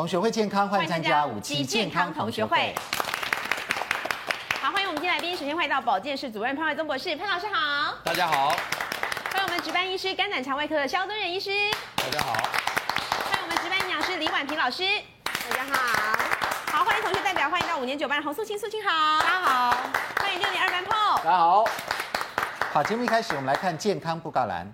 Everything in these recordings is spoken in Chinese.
同学会健康，欢迎参加五期健康同学会。好，欢迎我们今天来宾，首先欢迎到保健室主任潘怀宗博士，潘老师好。大家好。欢迎我们值班医师肝胆肠胃科的肖敦仁医师。大家好。欢迎我们值班营养师李婉平老师。大家好。好，欢迎同学代表，欢迎到五年九班的洪素清，素清好。大家好。欢迎六年二班 Paul。大家好。好，节目一开始，我们来看健康布告栏。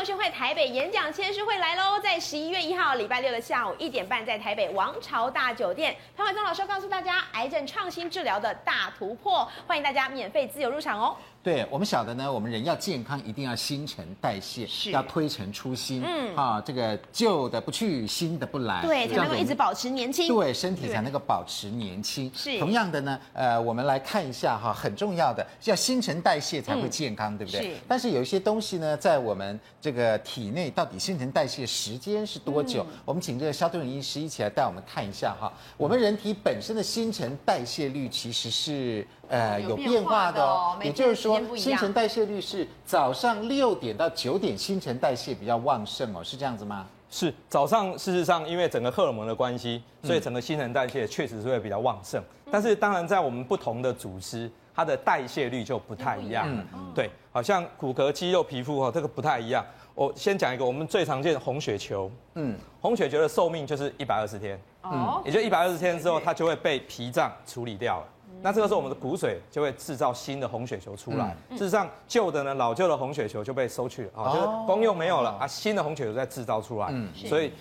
同学会台北演讲签书会来喽，在十一月一号礼拜六的下午一点半，在台北王朝大酒店，潘怀宗老师告诉大家癌症创新治疗的大突破，欢迎大家免费自由入场哦。对，我们晓得呢，我们人要健康，一定要新陈代谢，是要推陈出新。嗯，啊，这个旧的不去，新的不来，对，才能够一直保持年轻。对，身体才能够保持年轻。是，同样的呢，呃，我们来看一下哈，很重要的，要新陈代谢才会健康，嗯、对不对？是。但是有一些东西呢，在我们这个体内到底新陈代谢时间是多久？嗯、我们请这个肖敦仁医师一起来带我们看一下哈。我们人体本身的新陈代谢率其实是。呃，有变化的哦，也就是说，新陈代谢率是早上六点到九点，新陈代谢比较旺盛哦，是这样子吗？是早上，事实上，因为整个荷尔蒙的关系，所以整个新陈代谢确实是会比较旺盛。但是，当然，在我们不同的组织，它的代谢率就不太一样。嗯，对，好像骨骼、肌肉、皮肤哈，这个不太一样。我先讲一个，我们最常见的红血球。嗯，红血球的寿命就是一百二十天。嗯，也就一百二十天之后，它就会被脾脏处理掉了。那这个时候，我们的骨髓就会制造新的红血球出来。事实上，旧的呢，老旧的红血球就被收去了啊，就是功用没有了啊，新的红血球再制造出来。所以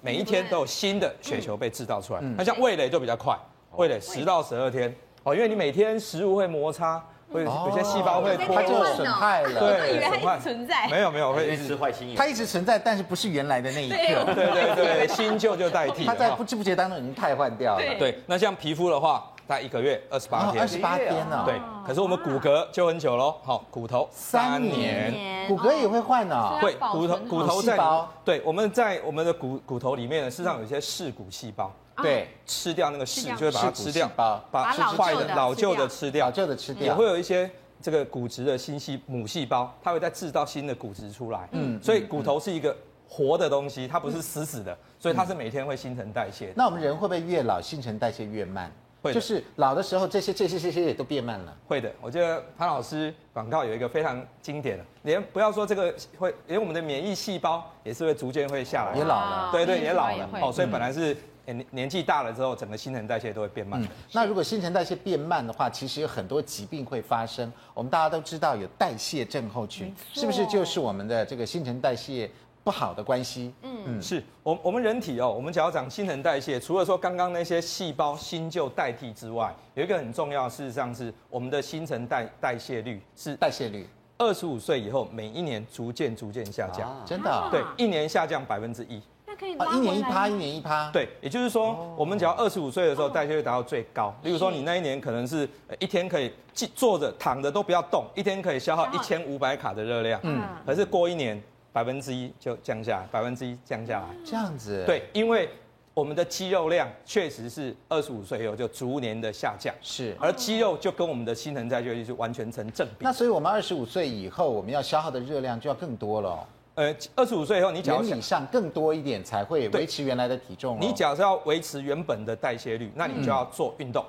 每一天都有新的血球被制造出来。那像味蕾就比较快，味蕾十到十二天哦，因为你每天食物会摩擦，会有些细胞会它就损害了。对，以为它一直存在。没有没有，会一直坏新它一直存在，但是不是原来的那一个。对对对，新旧就代替。它在不知不觉当中已经汰换掉了。对，那像皮肤的话。大概一个月二十八天，二十八天呢？对，可是我们骨骼就很久喽。好，骨头。三年，骨骼也会换呢？会，骨头骨头在对，我们在我们的骨骨头里面呢，事实上有一些噬骨细胞，对，吃掉那个噬，就会把它吃掉，把把坏的老旧的吃掉，老旧的吃掉，也会有一些这个骨质的新细母细胞，它会再制造新的骨质出来。嗯，所以骨头是一个活的东西，它不是死死的，所以它是每天会新陈代谢。那我们人会不会越老新陈代谢越慢？会就是老的时候，这些这些这些也都变慢了。会的，我觉得潘老师广告有一个非常经典的，连不要说这个会，连我们的免疫细胞也是会逐渐会下来，也老了，对对，也老了。哦，所以本来是年年纪大了之后，整个新陈代谢都会变慢。那如果新陈代谢变慢的话，其实有很多疾病会发生。我们大家都知道有代谢症候群，是不是就是我们的这个新陈代谢？不好的关系，嗯。嗯，是我我们人体哦，我们只要讲新陈代谢，除了说刚刚那些细胞新旧代替之外，有一个很重要，事实上是我们的新陈代代谢率是代谢率，二十五岁以后每一年逐渐逐渐下降，真的，对，一年下降百分之一，那可以一年一趴，一年一趴，对，也就是说，我们只要二十五岁的时候代谢率达到最高，例如说你那一年可能是一天可以坐着躺着都不要动，一天可以消耗一千五百卡的热量，嗯，可是过一年。百分之一就降下来，百分之一降下来，这样子。对，因为我们的肌肉量确实是二十五岁以后就逐年的下降，是。而肌肉就跟我们的新陈代谢率是完全成正比。那所以我们二十五岁以后，我们要消耗的热量就要更多了。呃，二十五岁以后，你假原理上更多一点才会维持原来的体重。你假设要维持原本的代谢率，那你就要做运动。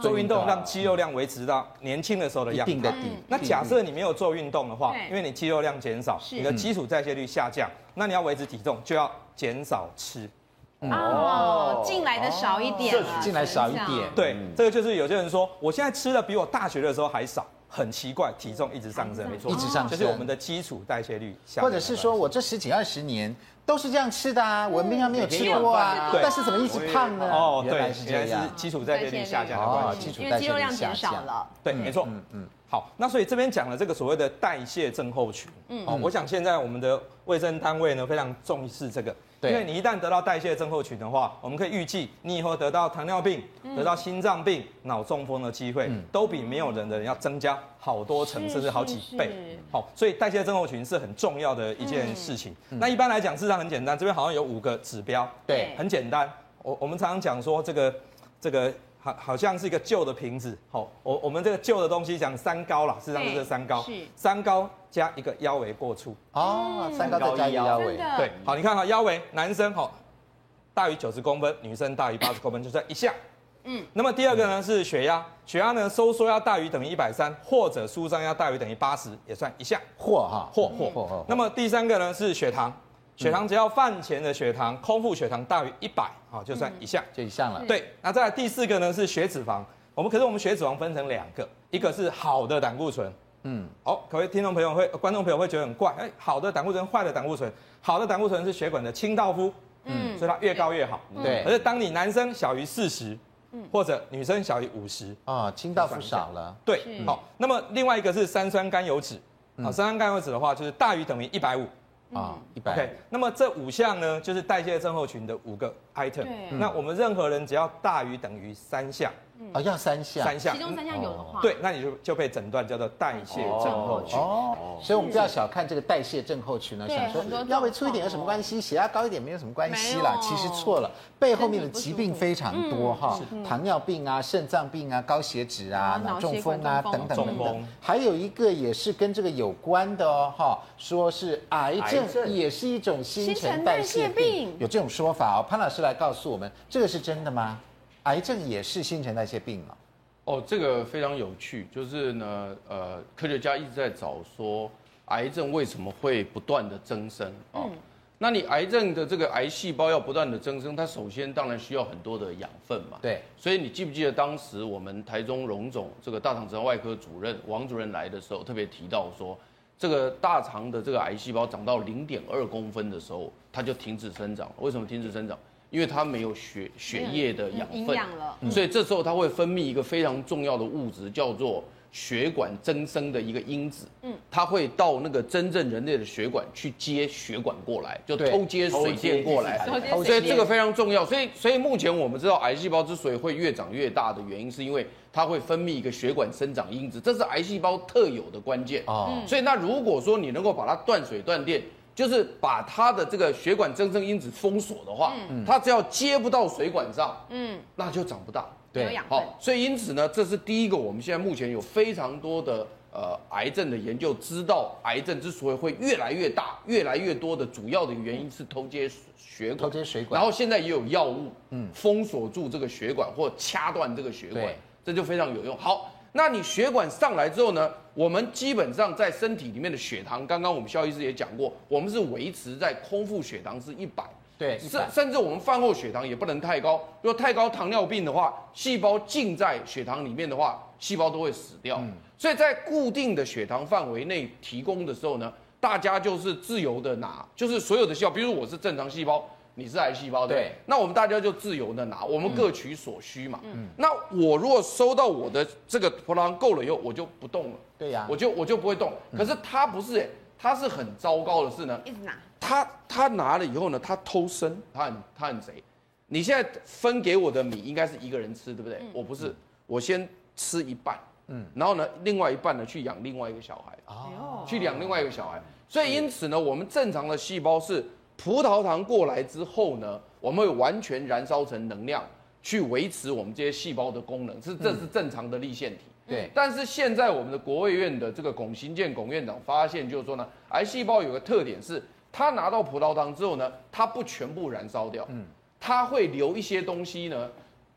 做运动让肌肉量维持到年轻的时候的样子。那假设你没有做运动的话，因为你肌肉量减少，你的基础代谢率下降，那你要维持体重就要减少吃。哦，进来的少一点，进来少一点。对，这个就是有些人说，我现在吃的比我大学的时候还少，很奇怪，体重一直上升，没错，一直上升，就是我们的基础代谢率下降。或者是说我这十几二十年。都是这样吃的啊，我平常没有吃过啊，但是怎么一直胖呢？哦，原来是这样，基础代谢率下降的关系，因为肌肉量减少了。对，没错。嗯嗯。好，那所以这边讲了这个所谓的代谢症候群。嗯。哦，我想现在我们的卫生单位呢非常重视这个。因为你一旦得到代谢症候群的话，我们可以预计你以后得到糖尿病、得到心脏病、脑中风的机会，都比没有人的人要增加好多层，甚至好几倍。好，所以代谢症候群是很重要的一件事情。那一般来讲，事实上很简单，这边好像有五个指标，对，很简单。我我们常常讲说这个这个好好像是一个旧的瓶子。好，我我们这个旧的东西讲三高啦，事实上就是三高，是三高加一个腰围过粗。哦，三高再加一个腰围。对，好，你看哈，腰围男生好大于九十公分，女生大于八十公分，就算一项。嗯，那么第二个呢是血压，血压呢收缩要大于等于一百三，或者舒张要大于等于八十，也算一项。或哈，或或或。那么第三个呢是血糖，血糖只要饭前的血糖，空腹血糖大于一百，啊，就算一项，就一项了。对，那再来第四个呢是血脂肪，我们可是我们血脂肪分成两个，一个是好的胆固醇，嗯，哦，各位听众朋友会，观众朋友会觉得很怪，哎，好的胆固醇，坏的胆固醇，好的胆固醇是血管的清道夫，嗯，所以它越高越好，对。可是当你男生小于四十。或者女生小于五十啊，清道夫少了。对，好，那么另外一个是三酸甘油脂，啊，三酸甘油脂的话就是大于等于一百五啊，一百。OK，那么这五项呢，就是代谢症候群的五个 item。那我们任何人只要大于等于三项。啊，要三项，三项，其中三项有的话，对，那你就就被诊断叫做代谢症候群。哦，所以我们不要小看这个代谢症候群呢，想说腰围粗一点有什么关系？血压高一点没有什么关系啦，其实错了，背后面的疾病非常多哈，糖尿病啊、肾脏病啊、高血脂啊、脑中风啊等等等等，还有一个也是跟这个有关的哦哈，说是癌症也是一种新陈代谢病，有这种说法哦。潘老师来告诉我们，这个是真的吗？癌症也是新陈代谢病吗？哦，这个非常有趣，就是呢，呃，科学家一直在找说，癌症为什么会不断的增生啊？哦嗯、那你癌症的这个癌细胞要不断的增生，它首先当然需要很多的养分嘛。对，所以你记不记得当时我们台中荣总这个大肠直肠外科主任王主任来的时候，特别提到说，这个大肠的这个癌细胞长到零点二公分的时候，它就停止生长。为什么停止生长？因为它没有血血液的养分，了、所以这时候它会分泌一个非常重要的物质，叫做血管增生的一个因子。嗯，它会到那个真正人类的血管去接血管过来，就偷接水电过来。所以这个非常重要。所以所以目前我们知道，癌细胞之所以会越长越大的原因，是因为它会分泌一个血管生长因子，这是癌细胞特有的关键。哦，所以那如果说你能够把它断水断电。就是把它的这个血管增生因子封锁的话，嗯，它只要接不到水管上，嗯，那就长不大。对，好，所以因此呢，这是第一个，我们现在目前有非常多的呃癌症的研究，知道癌症之所以会越来越大、越来越多的主要的原因是偷接血管，偷接水管。然后现在也有药物，嗯，封锁住这个血管或掐断这个血管，这就非常有用。好。那你血管上来之后呢？我们基本上在身体里面的血糖，刚刚我们肖医师也讲过，我们是维持在空腹血糖是一百，对，甚甚至我们饭后血糖也不能太高。如果太高，糖尿病的话，细胞浸在血糖里面的话，细胞都会死掉。嗯，所以在固定的血糖范围内提供的时候呢，大家就是自由的拿，就是所有的细胞，比如我是正常细胞。你是癌细胞对，对，那我们大家就自由的拿，我们各取所需嘛。嗯，那我如果收到我的这个葡萄糖够了以后，我就不动了。对呀、啊，我就我就不会动。可是他不是哎，他是很糟糕的事呢。一直拿。他他拿了以后呢，他偷生，他很他很贼。你现在分给我的米应该是一个人吃，对不对？嗯、我不是，我先吃一半，嗯，然后呢，另外一半呢去养另外一个小孩，哦，去养另外一个小孩。所以因此呢，我们正常的细胞是。葡萄糖过来之后呢，我们会完全燃烧成能量，去维持我们这些细胞的功能，是这是正常的立腺体。对。但是现在我们的国卫院的这个龚行健龚院长发现，就是说呢，癌细胞有个特点是，它拿到葡萄糖之后呢，它不全部燃烧掉，嗯，它会留一些东西呢，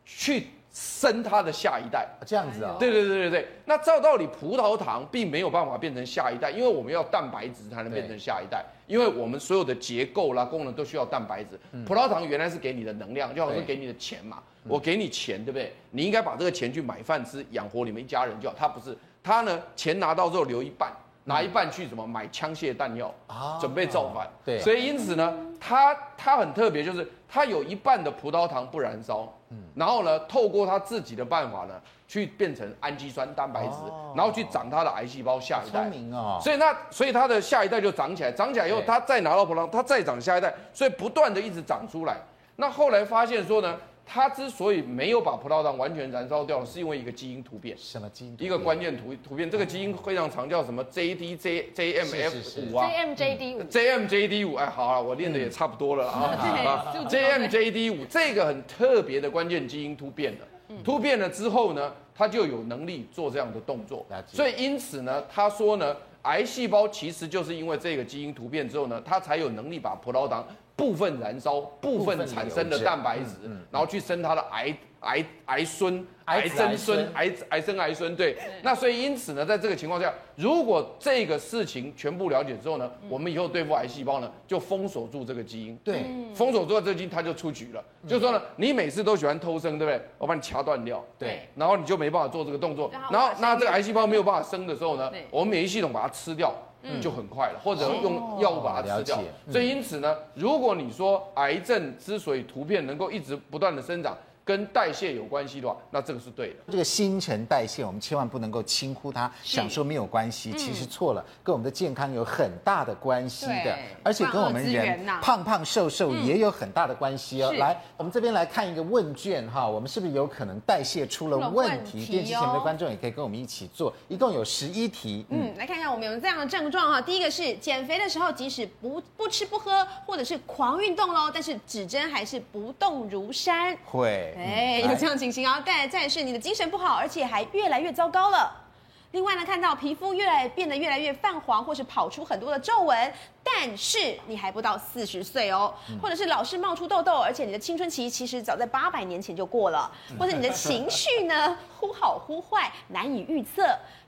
去。生它的下一代，这样子啊？对对对对对。那照道理，葡萄糖并没有办法变成下一代，因为我们要蛋白质才能变成下一代，因为我们所有的结构啦、功能都需要蛋白质。葡萄糖原来是给你的能量，就好像是给你的钱嘛。我给你钱，对不对？你应该把这个钱去买饭吃，养活你们一家人就好。他不是，他呢，钱拿到之后留一半，拿一半去什么买枪械弹药啊，准备造反。对，所以因此呢，他他很特别，就是他有一半的葡萄糖不燃烧。然后呢，透过他自己的办法呢，去变成氨基酸蛋白质，然后去长他的癌细胞下一代。聪明哦。所以那所以他的下一代就长起来，长起来以后，他再拿到葡萄糖，他再长下一代，所以不断的一直长出来。那后来发现说呢，他之所以没有把葡萄糖完全燃烧掉，是因为一个基因突变。什么基因？一个关键突突变，这个基因非常长，叫什么 JD J JMF 五啊？JMJD 五。JMJD 五，哎，好啊，我练的也差不多了啊。JMJD 五这个很特别的关键基因突变的，突变了之后呢，它就有能力做这样的动作。所以因此呢，他说呢，癌细胞其实就是因为这个基因突变之后呢，它才有能力把葡萄糖部分燃烧、部分产生的蛋白质，然后去生它的癌癌癌孙。癌曾孙，癌癌生癌孙，对。那所以因此呢，在这个情况下，如果这个事情全部了解之后呢，我们以后对付癌细胞呢，就封锁住这个基因。对，封锁住了这个基因，它就出局了。就是说呢，你每次都喜欢偷生，对不对？我把你掐断掉。对。然后你就没办法做这个动作。然后那这个癌细胞没有办法生的时候呢，我们免疫系统把它吃掉，就很快了。或者用药物把它吃掉。所以因此呢，如果你说癌症之所以突变能够一直不断的生长，跟代谢有关系的话，那这个是对的。这个新陈代谢，我们千万不能够轻忽它，想说没有关系，其实错了，跟我们的健康有很大的关系的，而且跟我们人胖胖瘦瘦也有很大的关系哦。来，我们这边来看一个问卷哈，我们是不是有可能代谢出了问题？电视前面的观众也可以跟我们一起做，一共有十一题。嗯，来看看我们有这样的症状哈。第一个是减肥的时候，即使不不吃不喝，或者是狂运动喽，但是指针还是不动如山。会。哎，有这样情形啊！再来，再是你的精神不好，而且还越来越糟糕了。另外呢，看到皮肤越来变得越来越泛黄，或是跑出很多的皱纹，但是你还不到四十岁哦，或者是老是冒出痘痘，而且你的青春期其实早在八百年前就过了，或者你的情绪呢忽好忽坏，难以预测。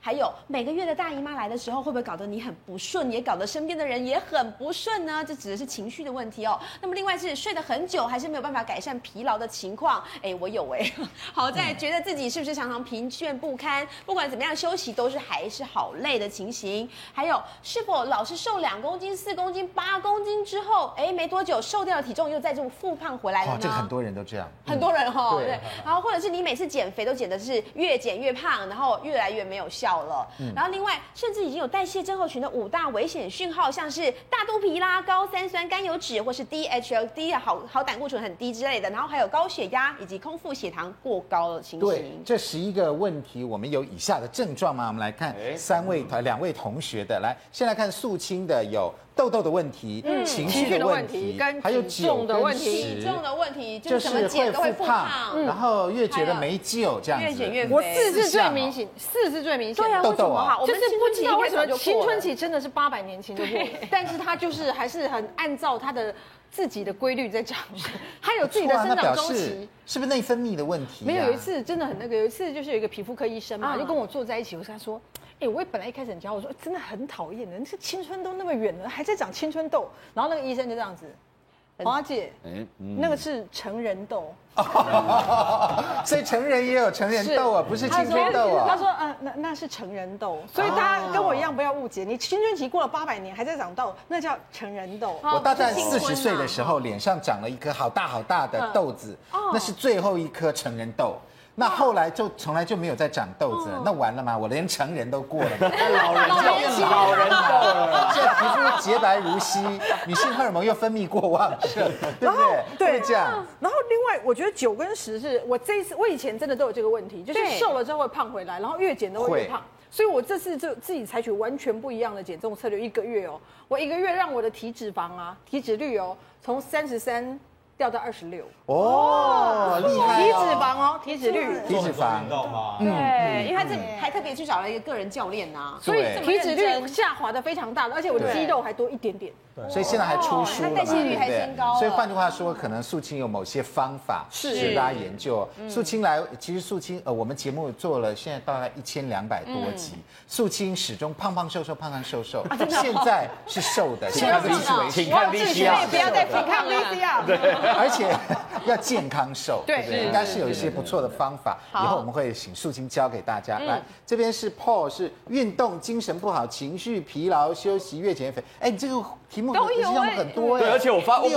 还有每个月的大姨妈来的时候，会不会搞得你很不顺，也搞得身边的人也很不顺呢？这指的是情绪的问题哦。那么另外是睡得很久，还是没有办法改善疲劳的情况？哎，我有哎。好在觉得自己是不是常常疲倦不堪？不管怎么样休息都是还是好累的情形。还有是否老是瘦两公斤、四公斤、八公斤之后，哎，没多久瘦掉的体重又再这么复胖回来了呢？这个很多人都这样，很多人哈、哦。对。然后或者是你每次减肥都减的是越减越胖，然后越来越没有效。了，然后另外甚至已经有代谢症候群的五大危险讯号，像是大肚皮啦、高三酸甘油脂或是 DHL 低啊，好好胆固醇很低之类的，然后还有高血压以及空腹血糖过高的情形。对，这十一个问题，我们有以下的症状吗？我们来看三位呃两位同学的，来先来看素清的有。痘痘的问题，嗯，情绪的问题，还有体重的问题，体重的问题就是会复胖，然后越觉得没救这样子，越减越肥。我四是最明显，四是最明显。对啊，痘痘啊，就是不知道为什么青春期真的是八百年前就过，但是他就是还是很按照他的自己的规律在长，他有自己的生长周期，是不是内分泌的问题？没有，有一次真的很那个，有一次就是有一个皮肤科医生嘛，就跟我坐在一起，我跟他说。哎、欸，我本来一开始很骄傲，我说真的很讨厌的，这青春都那么远了，还在长青春痘。然后那个医生就这样子，华姐，哎、那个是成人痘，所以成人也有成人痘啊，不是青春痘啊。他说，嗯、呃，那那是成人痘，所以大家跟我一样不要误解，你青春期过了八百年还在长痘，那叫成人痘。我大概四十岁的时候，脸上长了一颗好大好大的痘子，那是最后一颗成人痘。那后来就从来就没有再长痘子了，那完了吗？我连成人都过了，老人就变老人痘了，这皮肤洁白如稀，女性荷尔蒙又分泌过旺盛，对不对？对，这样。然后另外，我觉得九跟十是我这一次，我以前真的都有这个问题，就是瘦了之后会胖回来，然后越减都会越胖，所以我这次就自己采取完全不一样的减重策略，一个月哦，我一个月让我的体脂肪啊、体脂率哦，从三十三。掉到二十六。哦，厉害！体脂肪哦，体脂率，体脂肪，知道吗？对，因为他这还特别去找了一个个人教练呐，所以体脂率下滑的非常大，而且我的肌肉还多一点点。所以现在还出书了嘛，代谢率还升高。所以换句话说，可能素清有某些方法是。大家研究。素清来，其实素清呃，我们节目做了现在大概一千两百多集，素清始终胖胖瘦瘦，胖胖瘦瘦，现在是瘦的，请看 VCR，请看 VCR，不要再请看 VCR，对，而且要健康瘦，对。不对？应该是有一些不错的方法，以后我们会请素清教给大家。来，这边是 Paul，是运动精神不好，情绪疲劳，休息越减越肥。哎，你这个题目。都有很多，对，而且我发我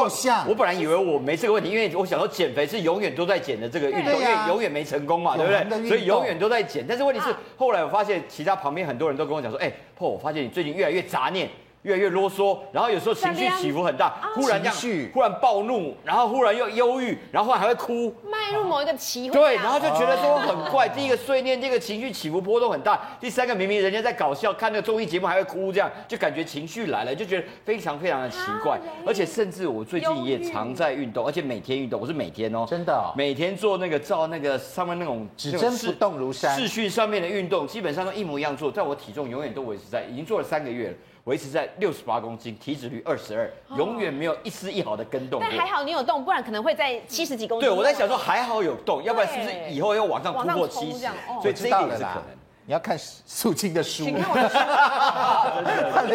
我本来以为我没这个问题，因为我想说减肥是永远都在减的这个运动，因为永远没成功嘛，对不对？所以永远都在减。但是问题是，后来我发现其他旁边很多人都跟我讲说，哎，破，我发现你最近越来越杂念。越来越啰嗦，然后有时候情绪起伏很大，忽然这样，忽然暴怒，然后忽然又忧郁，然后后来还会哭，迈入某一个奇。对，然后就觉得说很怪。第一个碎念，这个情绪起伏波动很大。第三个明明人家在搞笑，看那个综艺节目还会哭，这样就感觉情绪来了，就觉得非常非常的奇怪。而且甚至我最近也常在运动，而且每天运动，我是每天哦，真的，每天做那个照那个上面那种指针不动如山视讯上面的运动，基本上都一模一样做，但我体重永远都维持在，已经做了三个月了。维持在六十八公斤，体脂率二十二，永远没有一丝一毫的跟动。但还好你有动，不然可能会在七十几公斤。对，我在想说还好有动，要不然是不是以后要往上突破七十？所以这一点是可能。你要看素清的书，的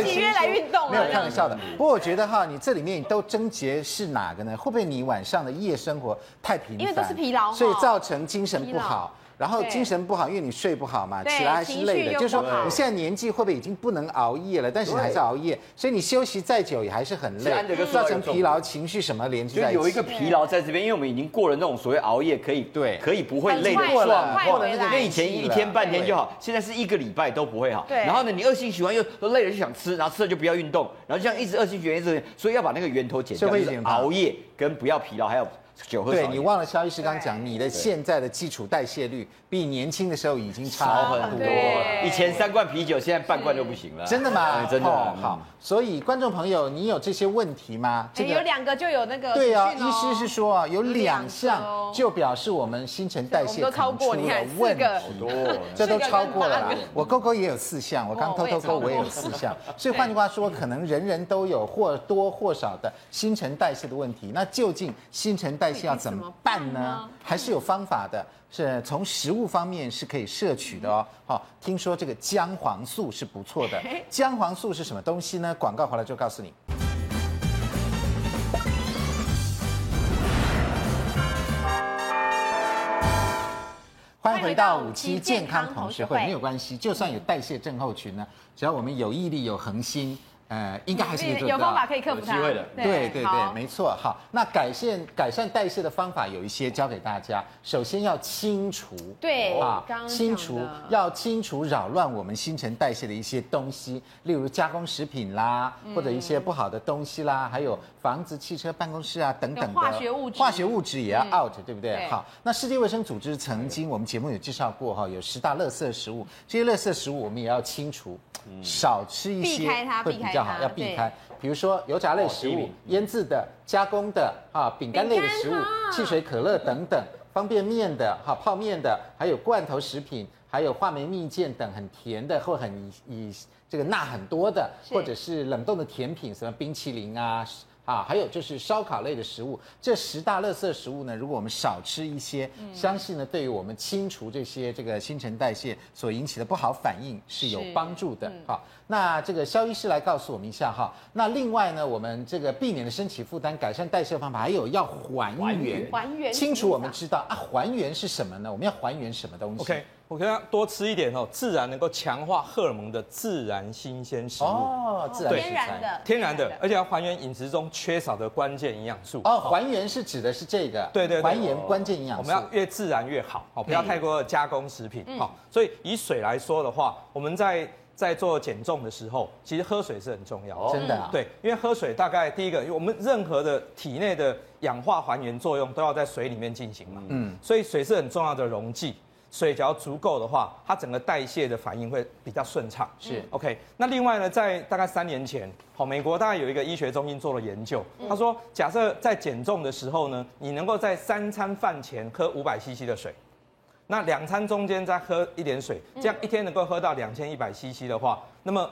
几月 来运动？没有开玩笑的。不过我觉得哈，你这里面都症结是哪个呢？会不会你晚上的夜生活太频繁？因为都是疲劳，所以造成精神不好。然后精神不好，因为你睡不好嘛，起来还是累的。就是说你现在年纪会不会已经不能熬夜了？但是你还是熬夜，所以你休息再久也还是很累，造成疲劳、情绪什么连接在一起。就有一个疲劳在这边，因为我们已经过了那种所谓熬夜可以对可以不会累的状况，过了那个。因为以前一天半天就好，现在是一个礼拜都不会好。对然后呢，你恶性循环又都累了就想吃，然后吃了就不要运动，然后这样一直恶性循环一直，所以要把那个源头减掉，就是熬夜跟不要疲劳，还有。酒喝对，你忘了肖医师刚讲，你的现在的基础代谢率比年轻的时候已经差很多。以前三罐啤酒，现在半罐就不行了。真的吗？真的。好，所以观众朋友，你有这些问题吗？这个有两个就有那个。对啊，医师是说啊，有两项就表示我们新陈代谢都超过，你看四个，这都超过了。我勾勾也有四项，我刚偷偷勾我也有四项。所以换句话说，可能人人都有或多或少的新陈代谢的问题。那究竟新陈代谢要怎么办呢？还是有方法的，是从食物方面是可以摄取的哦。好，听说这个姜黄素是不错的。姜黄素是什么东西呢？广告回来就告诉你。欢迎回到五期健康同学会，没有关系，就算有代谢症候群呢，只要我们有毅力、有恒心。呃，应该还是有方法可以克服它。对对对，没错。好，那改善改善代谢的方法有一些教给大家。首先要清除，对啊，清除要清除扰乱我们新陈代谢的一些东西，例如加工食品啦，或者一些不好的东西啦，还有房子、汽车、办公室啊等等的化学物质，化学物质也要 out，对不对？好，那世界卫生组织曾经我们节目有介绍过哈，有十大垃圾食物，这些垃圾食物我们也要清除，少吃一些会比较好，要避开。比如说油炸类食物、腌制的、加工的啊、饼干类的食物、汽水、可乐等等，方便面的、哈泡面的，还有罐头食品，还有话梅蜜饯等很甜的或很以这个钠很多的，或者是冷冻的甜品，什么冰淇淋啊。啊，还有就是烧烤类的食物，这十大垃圾食物呢，如果我们少吃一些，嗯、相信呢，对于我们清除这些这个新陈代谢所引起的不好反应是有帮助的。好、嗯，那这个肖医师来告诉我们一下哈。那另外呢，我们这个避免的身体负担、改善代谢方法，还有要还原，还原清除。我们知道啊，还原是什么呢？我们要还原什么东西？Okay. 我跟他多吃一点哦，自然能够强化荷尔蒙的自然新鲜食物。哦，自然天然的，天然的，而且要还原饮食中缺少的关键营养素。哦。还原是指的是这个，对对，还原关键营养素，我们要越自然越好，好，不要太过加工食品，好。所以以水来说的话，我们在在做减重的时候，其实喝水是很重要，真的，对，因为喝水大概第一个，我们任何的体内的氧化还原作用都要在水里面进行嘛，嗯，所以水是很重要的溶剂。水只要足够的话，它整个代谢的反应会比较顺畅。是 OK。那另外呢，在大概三年前，好，美国大概有一个医学中心做了研究，他说，假设在减重的时候呢，你能够在三餐饭前喝五百 CC 的水，那两餐中间再喝一点水，这样一天能够喝到两千一百 CC 的话，那么。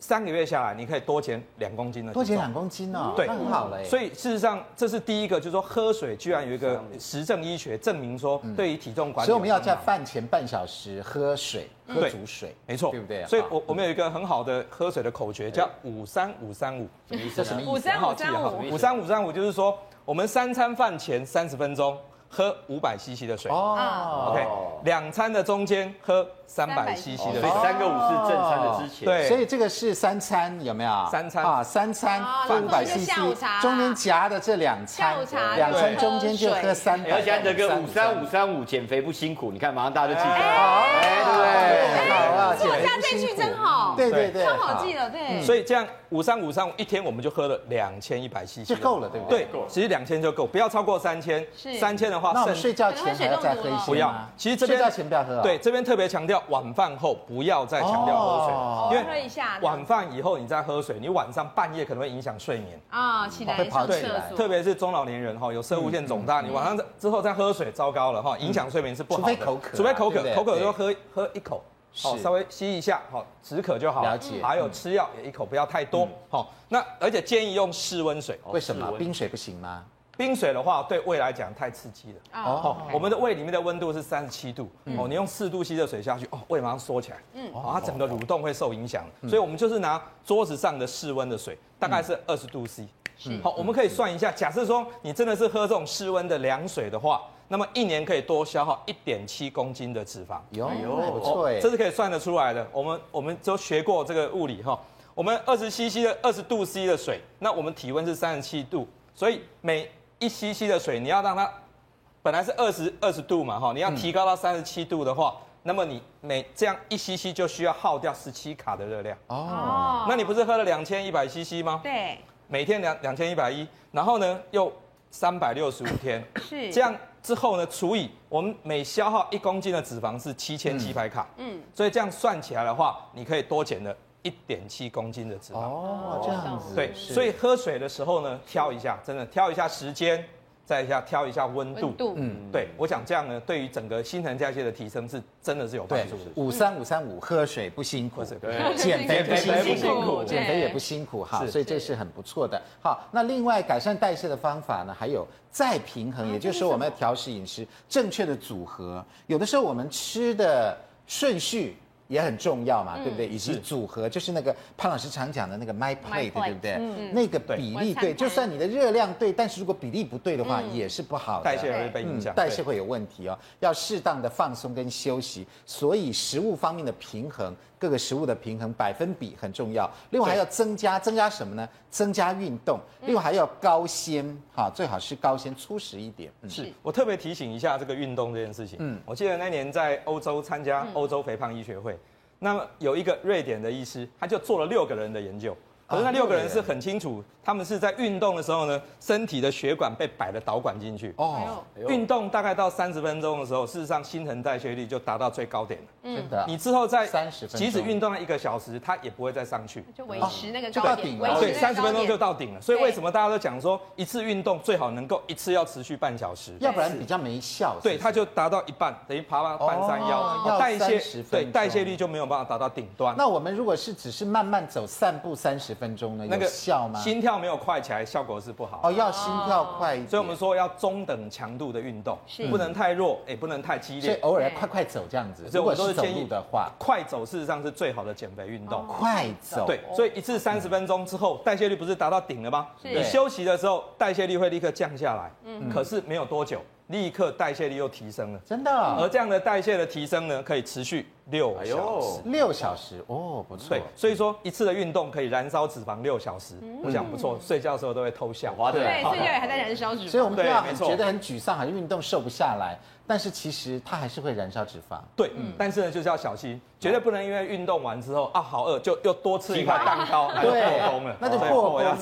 三个月下来，你可以多减两公斤的。多减两公斤呢？对，很好嘞。所以事实上，这是第一个，就是说喝水居然有一个实证医学证明说，对于体重管理。所以我们要在饭前半小时喝水，喝足水，没错，对不对？所以我我们有一个很好的喝水的口诀，叫五三五三五。什么意思？五三五三五。五三五三五就是说，我们三餐饭前三十分钟喝五百 CC 的水。哦，OK，两餐的中间喝三百 CC 的。所以三个五是正餐的之前。对，所以这个是三餐有没有？三餐啊，三餐喝五百 CC，中间夹的这两餐，两餐中间就喝三百。而且这个五三五三五减肥不辛苦，你看马上大家就记得了。哎，对不对？好啊，做一下这句真好。对对对，超好记了，对。所以这样五三五三五一天我们就喝了两千一百 CC 就够了，对不对？对，其实两千就够，不要超过三千。是三千的话，那我们睡觉前还要再喝一些？不要。其实这边睡觉前不要喝。对，这边特别强调晚饭后不要再强调喝水，因为喝一下。晚饭以后你再喝水，你晚上半夜可能会影响睡眠啊，起来会跑起来。特别是中老年人哈，有摄护腺肿大，你晚上之后再喝水，糟糕了哈，影响睡眠是不好的。除非口渴，除非口渴，口渴就喝喝一口。好，稍微吸一下，好，止渴就好。了解。还有吃药也一口，不要太多。好，那而且建议用室温水。为什么？冰水不行吗？冰水的话，对胃来讲太刺激了。哦。我们的胃里面的温度是三十七度。哦。你用四度 C 的水下去，哦，胃马上缩起来。嗯。哦。它整个蠕动会受影响。所以我们就是拿桌子上的室温的水，大概是二十度 C。是。好，我们可以算一下，假设说你真的是喝这种室温的凉水的话。那么一年可以多消耗一点七公斤的脂肪，哟，不错哎，这是可以算得出来的。我们我们都学过这个物理哈，我们二十 CC 的二十度 C 的水，那我们体温是三十七度，所以每一 CC 的水你要让它本来是二十二十度嘛哈，你要提高到三十七度的话，那么你每这样一 CC 就需要耗掉十七卡的热量哦。那你不是喝了两千一百 CC 吗？对，每天两两千一百一，然后呢又三百六十五天，是这样。之后呢，除以我们每消耗一公斤的脂肪是七千七百卡，嗯，所以这样算起来的话，你可以多减了一点七公斤的脂肪。哦，这样子。对，所以喝水的时候呢，挑一下，真的挑一下时间。再一下挑一下温度，度，嗯，对，我想这样呢，对于整个新陈代谢的提升是真的是有帮助的。五三五三五，喝水不辛苦，减肥不辛苦，减肥也不辛苦哈，所以这是很不错的。好，那另外改善代谢的方法呢，还有再平衡，也就是说我们要调适饮食，正确的组合。有的时候我们吃的顺序。也很重要嘛，对不对？以及组合，就是那个潘老师常讲的那个 my plate，对不对？那个比例对，就算你的热量对，但是如果比例不对的话，也是不好的，代谢会被影响，代谢会有问题哦。要适当的放松跟休息，所以食物方面的平衡，各个食物的平衡百分比很重要。另外还要增加增加什么呢？增加运动。另外还要高纤，哈，最好是高纤粗食一点。是我特别提醒一下这个运动这件事情。嗯，我记得那年在欧洲参加欧洲肥胖医学会。那么有一个瑞典的医师，他就做了六个人的研究，可是那六个人是很清楚。他们是在运动的时候呢，身体的血管被摆了导管进去。哦，运动大概到三十分钟的时候，事实上新陈代谢率就达到最高点了。真的，你之后再三十分钟，即使运动了一个小时，它也不会再上去，就维持那个就到顶了。对，三十分钟就到顶了。所以为什么大家都讲说，一次运动最好能够一次要持续半小时，要不然比较没效。对，它就达到一半，等于爬爬半山腰，代谢对代谢率就没有办法达到顶端。那我们如果是只是慢慢走散步三十分钟呢？有效吗？心跳没有快起来，效果是不好。哦，要心跳快一点。所以我们说要中等强度的运动，不能太弱，也不能太激烈。所以偶尔要快快走这样子。如果是走路的话，快走事实上是最好的减肥运动。快走。对，所以一次三十分钟之后，代谢率不是达到顶了吗？你休息的时候，代谢率会立刻降下来。嗯。可是没有多久。立刻代谢率又提升了，真的。而这样的代谢的提升呢，可以持续六小时。六小时哦，不错。对，所以说一次的运动可以燃烧脂肪六小时，我想不错。睡觉的时候都会偷笑。对，睡觉也还在燃烧脂肪。所以我们不要觉得很沮丧，好像运动瘦不下来。但是其实它还是会燃烧脂肪，对，嗯，但是呢就是要小心，绝对不能因为运动完之后啊好饿就又多吃一块蛋糕，那就破功了，那就破功了，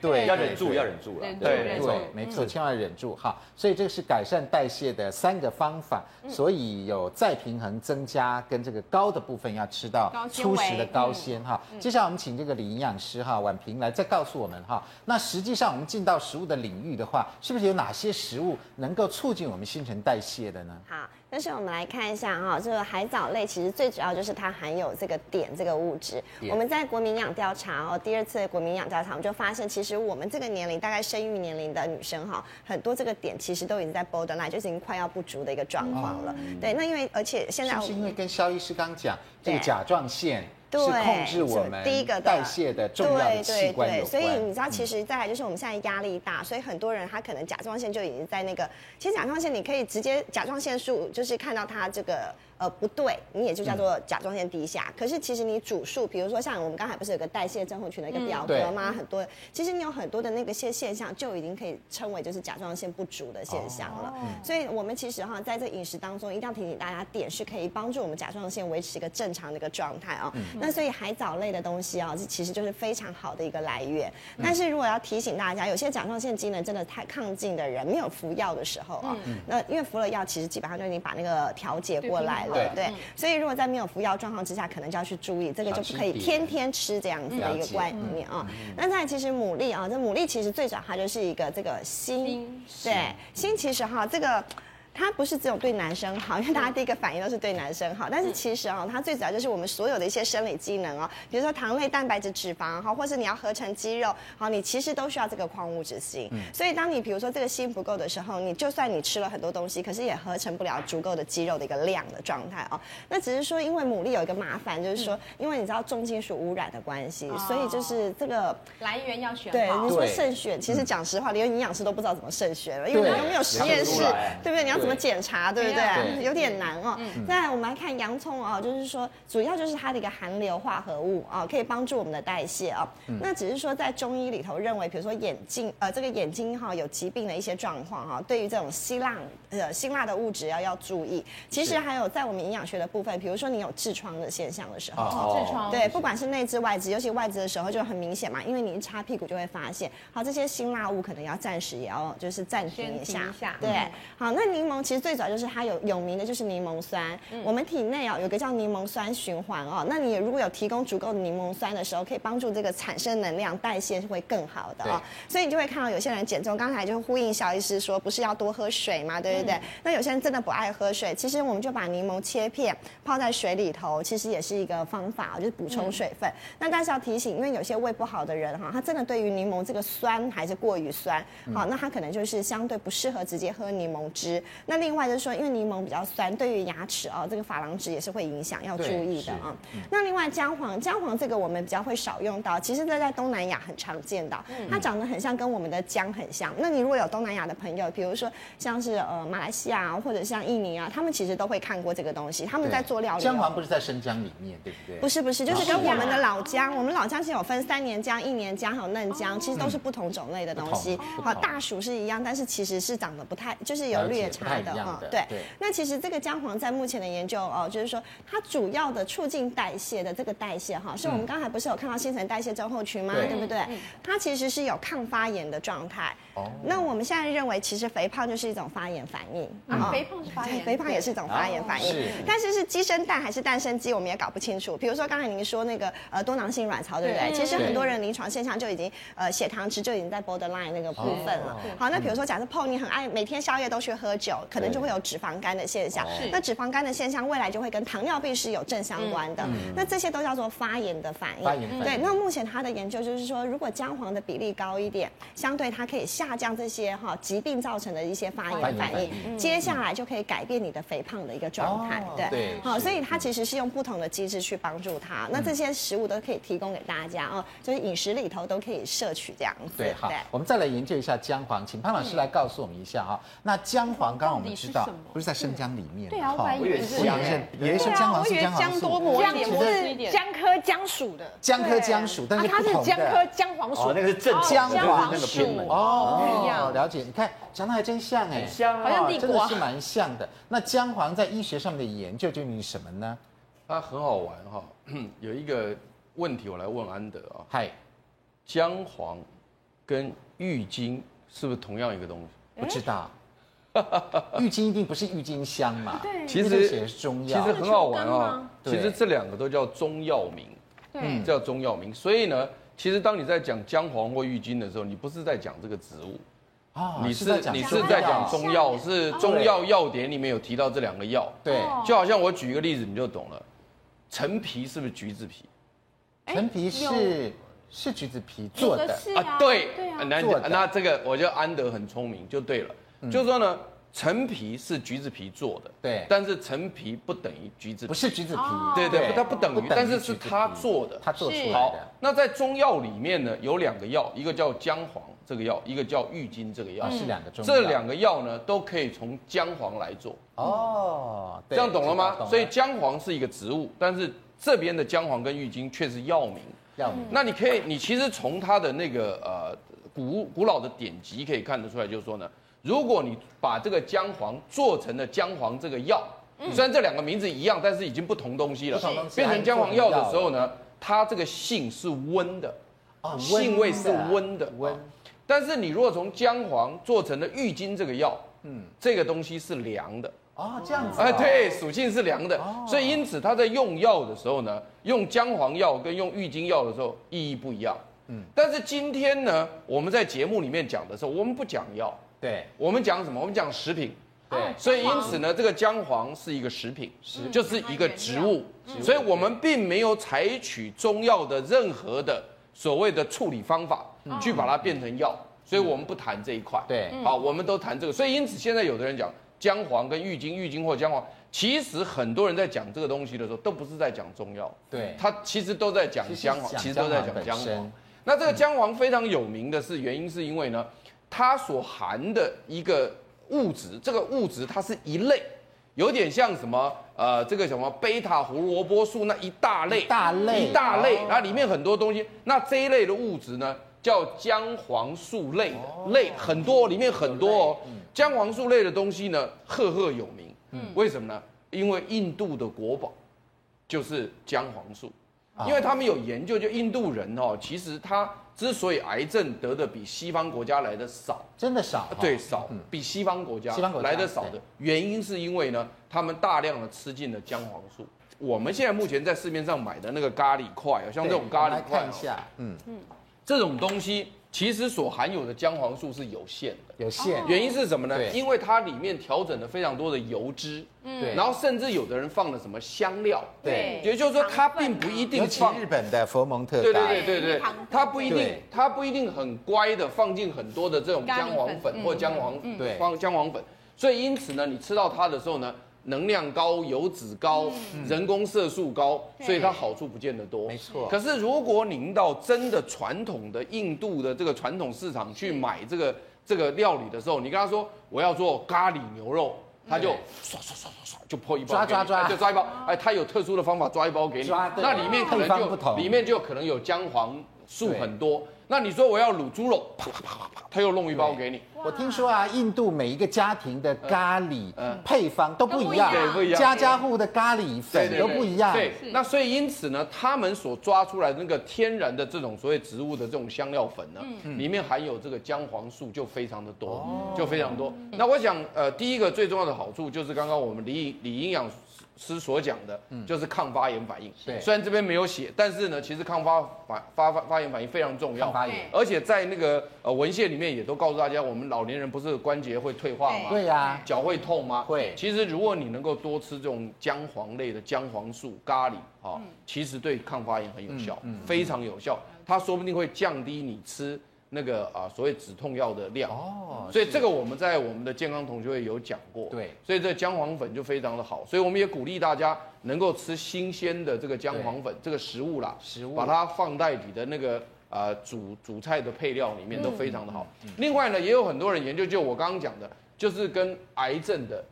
对，要忍住，要忍住了，对对，没错，千万忍住哈。所以这个是改善代谢的三个方法，所以有再平衡增加跟这个高的部分要吃到初食的高纤哈。接下来我们请这个李营养师哈婉萍来再告诉我们哈，那实际上我们进到食物的领域的话，是不是有哪些食物能够促进我们新陈代谢？的呢？好，但是我们来看一下哈，这个海藻类其实最主要就是它含有这个碘这个物质。我们在国民营养调查哦，第二次的国民营养调查，我们就发现，其实我们这个年龄大概生育年龄的女生哈，很多这个碘其实都已经在 borderline，就是已经快要不足的一个状况了。Oh. 对，那因为而且现在是因为跟肖医师刚讲这个甲状腺？是控制我们第一个代谢的重要的器官有关。所以你知道，其实再来就是我们现在压力大，所以很多人他可能甲状腺就已经在那个。其实甲状腺你可以直接甲状腺素就是看到它这个。呃，不对，你也就叫做甲状腺低下。嗯、可是其实你主数，比如说像我们刚才不是有个代谢症候群的一个表格吗？嗯、很多，其实你有很多的那个些现象，就已经可以称为就是甲状腺不足的现象了。哦、所以我们其实哈，在这饮食当中，一定要提醒大家，碘是可以帮助我们甲状腺维持一个正常的一个状态啊。嗯、那所以海藻类的东西啊，这其实就是非常好的一个来源。嗯、但是如果要提醒大家，有些甲状腺机能真的太亢进的人，没有服药的时候啊，嗯、那因为服了药，其实基本上就已经把那个调节过来了，对。对所以，如果在没有服药状况之下，可能就要去注意，这个就不可以天天吃这样子的一个观念啊。那在其实牡蛎啊，这牡蛎其实最早它就是一个这个锌，对，锌其实哈这个。它不是只有对男生好，因为大家第一个反应都是对男生好，但是其实啊，它最主要就是我们所有的一些生理机能哦，比如说糖类、蛋白质、脂肪哈，或是你要合成肌肉，好，你其实都需要这个矿物质锌。所以当你比如说这个锌不够的时候，你就算你吃了很多东西，可是也合成不了足够的肌肉的一个量的状态哦。那只是说，因为牡蛎有一个麻烦，就是说，因为你知道重金属污染的关系，所以就是这个来源要选好。对，你说慎选，其实讲实话，连营养师都不知道怎么慎选了，因为你又没有实验室，对不对？你要怎么检查，对？不对？有点难哦。那，我们来看洋葱哦，就是说，主要就是它的一个含硫化合物啊，可以帮助我们的代谢啊。那只是说，在中医里头认为，比如说眼睛呃，这个眼睛哈有疾病的一些状况哈，对于这种辛辣呃辛辣的物质要要注意。其实还有在我们营养学的部分，比如说你有痔疮的现象的时候，痔疮对，不管是内痔外痔，尤其外痔的时候就很明显嘛，因为你一擦屁股就会发现，好，这些辛辣物可能要暂时也要就是暂停一下。对，好，那柠檬其实最早就是。它有有名的就是柠檬酸，嗯、我们体内啊有个叫柠檬酸循环哦，那你如果有提供足够的柠檬酸的时候，可以帮助这个产生能量代谢是会更好的哦，所以你就会看到有些人减重，刚才就呼应萧医师说，不是要多喝水吗？对不对？嗯、那有些人真的不爱喝水，其实我们就把柠檬切片泡在水里头，其实也是一个方法，就是补充水分。嗯、那但是要提醒，因为有些胃不好的人哈，他真的对于柠檬这个酸还是过于酸，好，那他可能就是相对不适合直接喝柠檬汁。那另外就是说，因为柠檬比较酸，对于牙齿啊，这个珐琅质也是会影响，要注意的啊。那另外姜黄，姜黄这个我们比较会少用到，其实这在东南亚很常见的，它长得很像，跟我们的姜很像。那你如果有东南亚的朋友，比如说像是呃马来西亚或者像印尼啊，他们其实都会看过这个东西，他们在做料理。姜黄不是在生姜里面，对不对？不是不是，就是跟我们的老姜，我们老姜是有分三年姜、一年姜还有嫩姜，其实都是不同种类的东西。好，大薯是一样，但是其实是长得不太，就是有略差的哈。对，那。其实这个姜黄在目前的研究哦，就是说它主要的促进代谢的这个代谢哈，是我们刚才不是有看到新陈代谢症候群吗？对不对？它其实是有抗发炎的状态。哦。那我们现在认为，其实肥胖就是一种发炎反应。啊，肥胖是发炎。肥胖也是一种发炎反应。是。但是是鸡生蛋还是蛋生鸡，我们也搞不清楚。比如说刚才您说那个呃多囊性卵巢，对不对？其实很多人临床现象就已经呃血糖值就已经在 borderline 那个部分了。好，那比如说假设碰你很爱每天宵夜都去喝酒，可能就会有脂肪肝的。现象，那脂肪肝的现象未来就会跟糖尿病是有正相关的。那这些都叫做发炎的反应。对，那目前他的研究就是说，如果姜黄的比例高一点，相对它可以下降这些哈疾病造成的一些发炎反应，接下来就可以改变你的肥胖的一个状态。对，好，所以它其实是用不同的机制去帮助它。那这些食物都可以提供给大家哦，就是饮食里头都可以摄取这样子。对，好，我们再来研究一下姜黄，请潘老师来告诉我们一下哈。那姜黄，刚刚我们知道不是在生姜里面，对啊，我以为是，有一些姜黄是姜黄素，姜是姜科姜属的，姜科姜属，但是它是姜科姜黄属，那个是正姜黄那个偏门哦，了解。你看讲的还真像哎，像好像地瓜，真的是蛮像的。那姜黄在医学上面的研究究竟是什么呢？它很好玩哈，有一个问题我来问安德啊，嗨，姜黄跟郁金是不是同样一个东西？不知道。郁金一定不是郁金香嘛？对，其实写是中药，其实很好玩啊。其实这两个都叫中药名，对，叫中药名。所以呢，其实当你在讲姜黄或郁金的时候，你不是在讲这个植物啊，你是你是在讲中药，是中药药典里面有提到这两个药。对，就好像我举一个例子，你就懂了。陈皮是不是橘子皮？陈皮是是橘子皮做的啊？对，对啊。那这个我就安德很聪明，就对了。就是说呢，陈皮是橘子皮做的，对，但是陈皮不等于橘子皮，不是橘子皮，对对，它不等于，但是是它做的，它做出来的。好，那在中药里面呢，有两个药，一个叫姜黄这个药，一个叫郁金这个药，是两个中药。这两个药呢，都可以从姜黄来做。哦，这样懂了吗？所以姜黄是一个植物，但是这边的姜黄跟郁金却是药名。药名。那你可以，你其实从它的那个呃古古老的典籍可以看得出来，就是说呢。如果你把这个姜黄做成了姜黄这个药，虽然这两个名字一样，但是已经不同东西了。变成姜黄药的时候呢，它这个性是温的，性味是温的。温。但是你如果从姜黄做成了郁金这个药，嗯，这个东西是凉的。哦，这样子。哎，对，属性是凉的。所以因此它在用药的时候呢，用姜黄药跟用郁金药的时候意义不一样。嗯。但是今天呢，我们在节目里面讲的时候，我们不讲药。对，我们讲什么？我们讲食品。对，所以因此呢，这个姜黄是一个食品，是就是一个植物。所以我们并没有采取中药的任何的所谓的处理方法去把它变成药，所以我们不谈这一块。对，好，我们都谈这个。所以因此，现在有的人讲姜黄跟郁金、郁金或姜黄，其实很多人在讲这个东西的时候，都不是在讲中药。对，他其实都在讲姜黄，其实都在讲姜黄。那这个姜黄非常有名的是原因，是因为呢。它所含的一个物质，这个物质它是一类，有点像什么呃，这个什么贝塔胡萝卜素那一大类，大类一大类，然后里面很多东西。那这一类的物质呢，叫姜黄素类的类，很多里面很多哦。姜黄素类的东西呢，赫赫有名。嗯，为什么呢？因为印度的国宝就是姜黄素，因为他们有研究，就印度人哦，其实他。之所以癌症得的比西方国家来的少，真的少，对，少，比西方国家来的少的原因是因为呢，他们大量的吃进了姜黄素。我们现在目前在市面上买的那个咖喱块，像这种咖喱块，看一下，嗯嗯，这种东西。其实所含有的姜黄素是有限的，有限。原因是什么呢？因为它里面调整了非常多的油脂，对。然后甚至有的人放了什么香料，对。也就是说，它并不一定放日本的佛蒙特，对对对对对，它不一定，它不一定很乖的放进很多的这种姜黄粉或姜黄，对，放姜黄粉。所以因此呢，你吃到它的时候呢。能量高，油脂高，嗯、人工色素高，所以它好处不见得多。没错。可是如果您到真的传统的印度的这个传统市场去买这个这个料理的时候，你跟他说我要做咖喱牛肉，他就刷刷刷刷刷就破一包，抓抓抓。就抓一包。哎，他有特殊的方法抓一包给你，那里面可能就里面就可能有姜黄素很多。那你说我要卤猪肉，啪啪啪啪啪，他又弄一包给你。我听说啊，印度每一个家庭的咖喱配方都不一样，对，不一样。家家户的咖喱粉都不一样。对，那所以因此呢，他们所抓出来的那个天然的这种所谓植物的这种香料粉呢，里面含有这个姜黄素就非常的多，就非常多。那我想，呃，第一个最重要的好处就是刚刚我们李李营养师所讲的，就是抗发炎反应。对，虽然这边没有写，但是呢，其实抗发反发发发炎反应非常重要。发炎，而且在那个呃文献里面也都告诉大家，我们老年人不是关节会退化吗？对呀。脚会痛吗？会。其实如果你能够多吃这种姜黄类的姜黄素咖喱，哈，其实对抗发炎很有效，非常有效。它说不定会降低你吃。那个啊，所谓止痛药的量哦，所以这个我们在我们的健康同学会有讲过，对，所以这姜黄粉就非常的好，所以我们也鼓励大家能够吃新鲜的这个姜黄粉这个食物啦，食物把它放在你的那个啊煮煮菜的配料里面都非常的好。另外呢，也有很多人研究，就我刚刚讲的，就是跟癌症的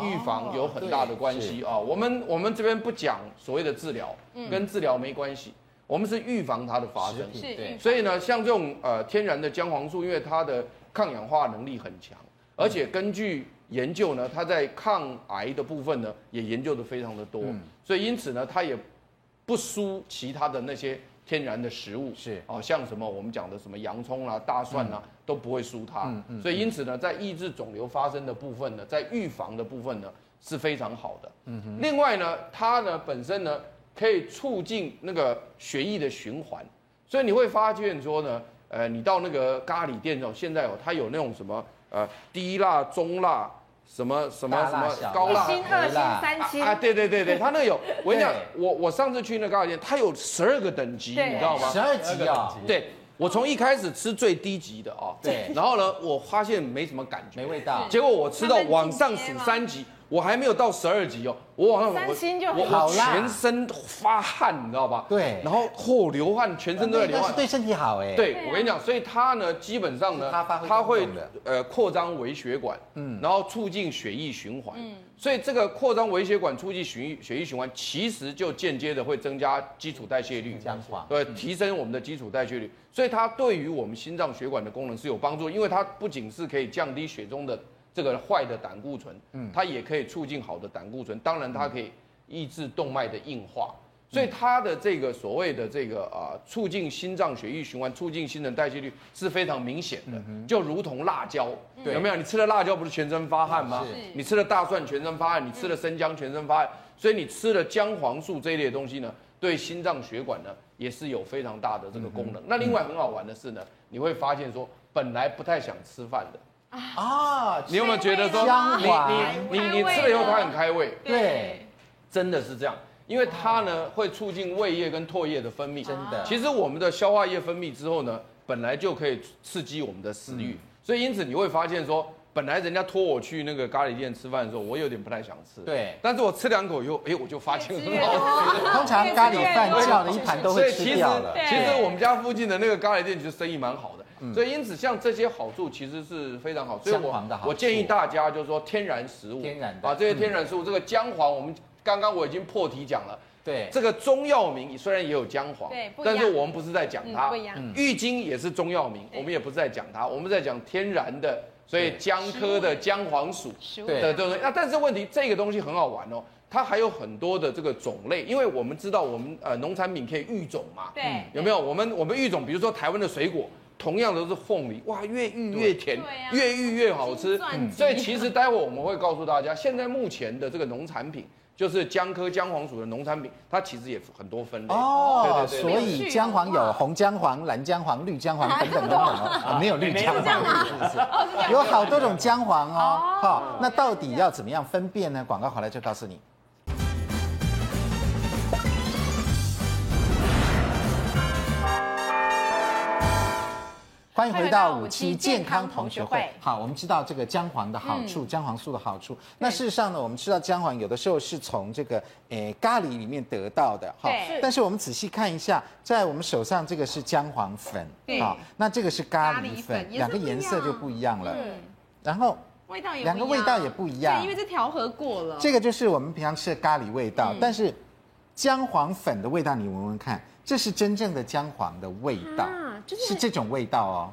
预防有很大的关系啊。我们我们这边不讲所谓的治疗，跟治疗没关系。我们是预防它的发生，对，所以呢，像这种呃天然的姜黄素，因为它的抗氧化能力很强，而且根据研究呢，它在抗癌的部分呢也研究的非常的多，所以因此呢，它也不输其他的那些天然的食物，是。啊，像什么我们讲的什么洋葱啦、大蒜啦，都不会输它，所以因此呢，在抑制肿瘤发生的部分呢，在预防的部分呢是非常好的。嗯哼，另外呢，它呢本身呢。可以促进那个血液的循环，所以你会发现说呢，呃，你到那个咖喱店哦，现在哦，它有那种什么呃低辣、中辣，什么什么什么高辣、一星、二星、三星。啊，对对对对，它那个有，我跟你讲，我我上次去那咖喱店，它有十二个等级，你知道吗？十二级啊，对。我从一开始吃最低级的啊，对，然后呢，我发现没什么感觉，没味道，结果我吃到往上数三级，我还没有到十二级哦，我往上三星就我我全身发汗，你知道吧？对，然后后流汗，全身都在流汗，对身体好哎。对，我跟你讲，所以它呢，基本上呢，它会呃扩张微血管，嗯，然后促进血液循环，嗯，所以这个扩张微血管促进血液血液循环，其实就间接的会增加基础代谢率，对，提升我们的基础代谢率，所以它对于我们心脏血管的功能是有帮助，因为它不仅是可以降低血中的。这个坏的胆固醇，嗯，它也可以促进好的胆固醇，当然它可以抑制动脉的硬化，所以它的这个所谓的这个啊，促进心脏血液循环、促进新陈代谢率是非常明显的，就如同辣椒，有没有？你吃了辣椒不是全身发汗吗？你吃了大蒜全身发汗，你吃了生姜全身发汗，所以你吃了姜黄素这一类的东西呢，对心脏血管呢也是有非常大的这个功能。那另外很好玩的是呢，你会发现说本来不太想吃饭的。啊，你有没有觉得说，你你你你吃了以后它很开胃？对，真的是这样，因为它呢会促进胃液跟唾液的分泌。真的，其实我们的消化液分泌之后呢，本来就可以刺激我们的食欲，所以因此你会发现说，本来人家托我去那个咖喱店吃饭的时候，我有点不太想吃。对，但是我吃两口以后，哎，我就发现很好吃。通常 咖喱饭叫的一盘都会吃掉了。其实我们家附近的那个咖喱店其实生意蛮好的。所以因此，像这些好处其实是非常好。所以我我建议大家就是说，天然食物，天然的把这些天然食物，这个姜黄，我们刚刚我已经破题讲了。对，这个中药名虽然也有姜黄，但是我们不是在讲它。不一样。郁金也是中药名，我们也不是在讲它，我们在讲天然的，所以姜科的姜黄属的这种。那但是问题，这个东西很好玩哦，它还有很多的这个种类，因为我们知道我们呃农产品可以育种嘛。对。有没有？我们我们育种，比如说台湾的水果。同样都是凤梨，哇，越育越甜，越育越好吃。所以其实待会我们会告诉大家，现在目前的这个农产品，就是姜科姜黄属的农产品，它其实也很多分类。哦，所以姜黄有红姜黄、蓝姜黄、绿姜黄等等等等哦，没有绿姜黄，是不是？有好多种姜黄哦。好，那到底要怎么样分辨呢？广告回来就告诉你。欢迎回到五期健康同学会。好，我们知道这个姜黄的好处，姜黄素的好处。那事实上呢，我们知道姜黄有的时候是从这个诶咖喱里面得到的。哈，但是我们仔细看一下，在我们手上这个是姜黄粉，好，那这个是咖喱粉，两个颜色就不一样了。然后味道也两个味道也不一样，因为这调和过了。这个就是我们平常吃的咖喱味道，但是姜黄粉的味道，你闻闻看。这是真正的姜黄的味道，是这种味道哦，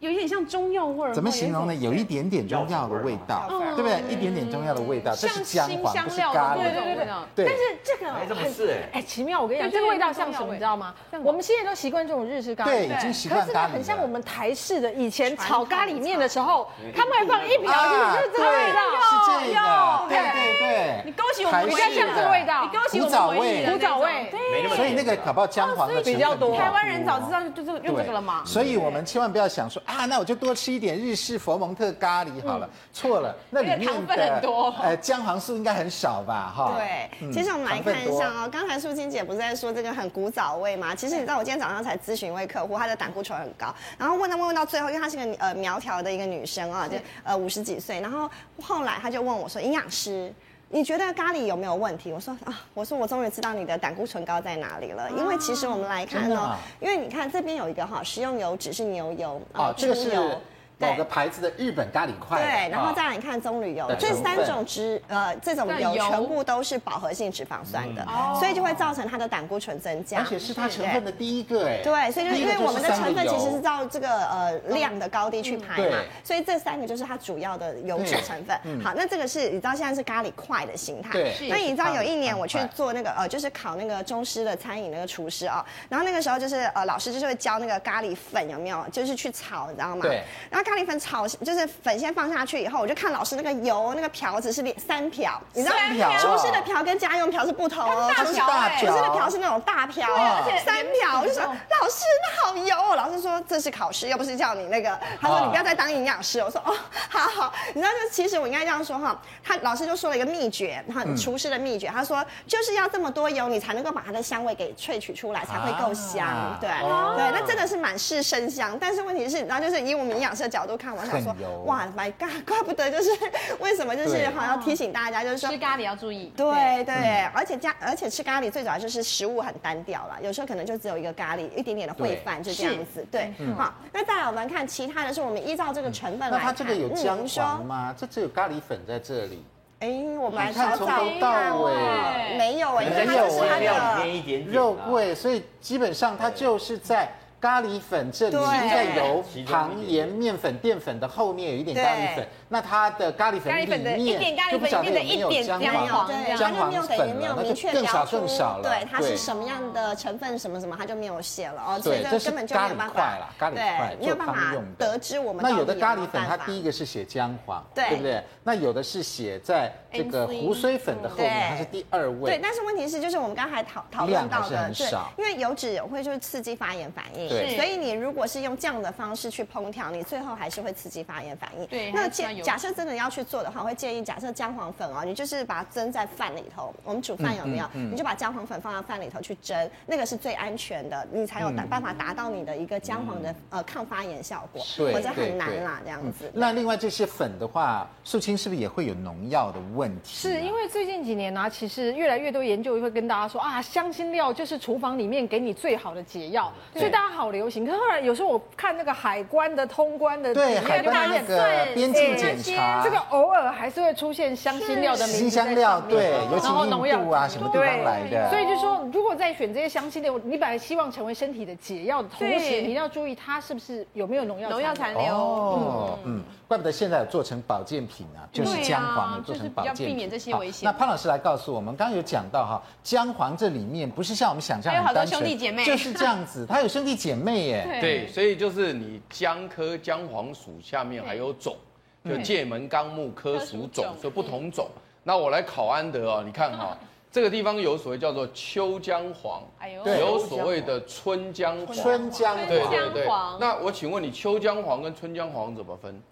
有一点像中药味儿。怎么形容呢？有一点点中药的味道，对不对？一点点中药的味道，这是姜黄，不是咖喱。对对对对。但是这个没这么是哎，奇妙！我跟你讲，这个味道像什么？你知道吗？我们现在都习惯这种日式咖喱，对，已经习惯咖喱。可是很像我们台式的以前炒咖喱面的时候，他们会放一瓢，就是这个味道，是这个，对对对。你勾起我们比较像这个味道，你勾起我们回忆的古早味，所以那个搞不好姜黄的比较多。台湾人早知道就是用这个了嘛。所以我们千万不要想说啊，那我就多吃一点日式佛蒙特咖喱好了。错了，那里面的呃姜黄素应该很少吧？哈。对，其实我们来看一下哦。刚才素清姐不是在说这个很古早味吗？其实你知道，我今天早上才咨询一位客户，她的胆固醇很高，然后问他问问到最后，因为她是个呃苗条的一个女生啊，就呃五十几岁，然后后来她就问我说，营养师。你觉得咖喱有没有问题？我说啊，我说我终于知道你的胆固醇高在哪里了。因为其实我们来看呢，因为你看这边有一个哈，食用油脂是牛油啊，这个是。某个牌子的日本咖喱块，对，然后再来你看棕榈油，这三种脂呃这种油全部都是饱和性脂肪酸的，所以就会造成它的胆固醇增加，而且是它成分的第一个哎，对，所以就是因为我们的成分其实是照这个呃量的高低去排嘛，所以这三个就是它主要的油脂成分。好，那这个是你知道现在是咖喱块的形态，对，那你知道有一年我去做那个呃就是考那个中师的餐饮那个厨师啊，然后那个时候就是呃老师就是会教那个咖喱粉有没有，就是去炒，你知道吗？对，然后。咖喱粉炒就是粉先放下去以后，我就看老师那个油那个瓢子是三瓢，你知道厨师的瓢跟家用瓢是不同哦。大瓢，厨师的瓢是那种大瓢，而且三瓢。我就说老师那好油哦。老师说这是考试，又不是叫你那个。他说你不要再当营养师。我说哦，好好。你知道就其实我应该这样说哈，他老师就说了一个秘诀，哈，厨师的秘诀，他说就是要这么多油，你才能够把它的香味给萃取出来，才会够香。对，对，那真的是满是生香。但是问题是，然后就是以我们营养师的角度看，我想说，哇，My God，怪不得就是为什么就是好要提醒大家，就是说吃咖喱要注意。对对，而且加而且吃咖喱最主要就是食物很单调了，有时候可能就只有一个咖喱，一点点的烩饭就这样子。对，好，那再来我们看其他的是我们依照这个成分来看，那它这个有姜黄吗？这只有咖喱粉在这里。哎，我们来找找看，没有哎，没有哎，肉桂，所以基本上它就是在。咖喱粉这里应该有糖、盐、面粉、淀粉的后面有一点咖喱粉，那它的咖喱粉里面就不晓得有没有姜黄，姜黄粉了，那就更少更少了。对，它是什么样的成分什么什么，它就没有写了哦。对，这是根本就没有办法，咖喱块没有办法得知我们。那有的咖喱粉它第一个是写姜黄，对不对？那有的是写在这个胡荽粉的后面，它是第二位。对，但是问题是就是我们刚才讨讨论到的，对，因为油脂会就是刺激发炎反应。所以你如果是用这样的方式去烹调，你最后还是会刺激发炎反应。对，那假假设真的要去做的话，我会建议假设姜黄粉哦，你就是把它蒸在饭里头。我们煮饭有没有？你就把姜黄粉放到饭里头去蒸，那个是最安全的，你才有办法达到你的一个姜黄的呃抗发炎效果。对，或者很难啦这样子。那另外这些粉的话，素清是不是也会有农药的问题？是因为最近几年呢，其实越来越多研究会跟大家说啊，香辛料就是厨房里面给你最好的解药，所以大家好流行。可是后来有时候我看那个海关的通关的，对海关那个边境检查，这个偶尔还是会出现香辛料的名字。辛香料对，尤其印度啊什么地方来的。所以就说，如果在选这些香辛料，你本来希望成为身体的解药的同时，你要注意它是不是有没有农药农药残留。哦，嗯，怪不得现在有做成保健品啊，就是姜黄有做成保健品，避免这些危险。那潘老师来告诉我们，刚刚有讲到哈，姜黄这里面不是像我们想象很单纯，就是这样子，它有兄弟姐妹耶。对，所以就是你姜科姜黄属下面还有种，就界门纲目科属种，所以不同种。那我来考安德哦，你看哈，这个地方有所谓叫做秋姜黄，有所谓的春姜黄，春姜对对对。那我请问你，秋姜黄跟春姜黄怎么分？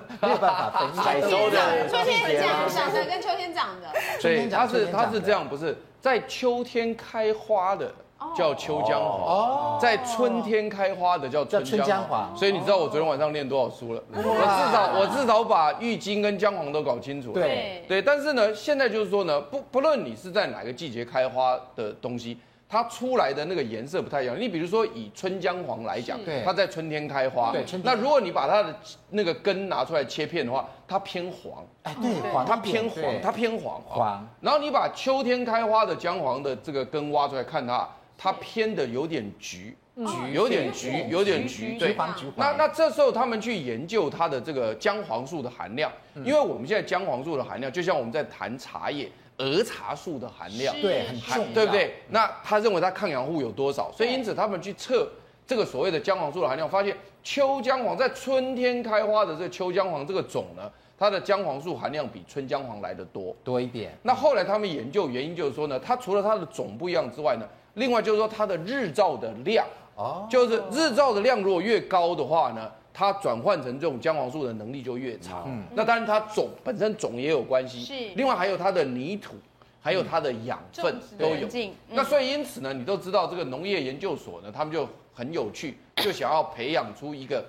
没有办法分，采收的春天长的跟秋天长的，所以它是它是这样，不是在秋天开花的。叫秋姜黄，在春天开花的叫春江黄，所以你知道我昨天晚上练多少书了？我至少我至少把郁金跟姜黄都搞清楚了。对。对，但是呢，现在就是说呢，不不论你是在哪个季节开花的东西，它出来的那个颜色不太一样。你比如说以春姜黄来讲，它在春天开花，对那如果你把它的那个根拿出来切片的话，它偏黄。哎，对，它偏黄，它偏黄黄。然后你把秋天开花的姜黄的这个根挖出来看它。它偏的有点橘，橘有点橘，有点橘，对。那那这时候他们去研究它的这个姜黄素的含量，因为我们现在姜黄素的含量，就像我们在谈茶叶儿茶素的含量，对，很重，对不对？那他认为它抗氧化有多少？所以因此他们去测这个所谓的姜黄素的含量，发现秋姜黄在春天开花的这个秋姜黄这个种呢，它的姜黄素含量比春姜黄来的多多一点。那后来他们研究原因就是说呢，它除了它的种不一样之外呢。另外就是说，它的日照的量，哦，就是日照的量如果越高的话呢，它转换成这种姜黄素的能力就越差。嗯，那当然它种本身种也有关系，是。另外还有它的泥土，还有它的养分都有。那所以因此呢，你都知道这个农业研究所呢，他们就很有趣，就想要培养出一个，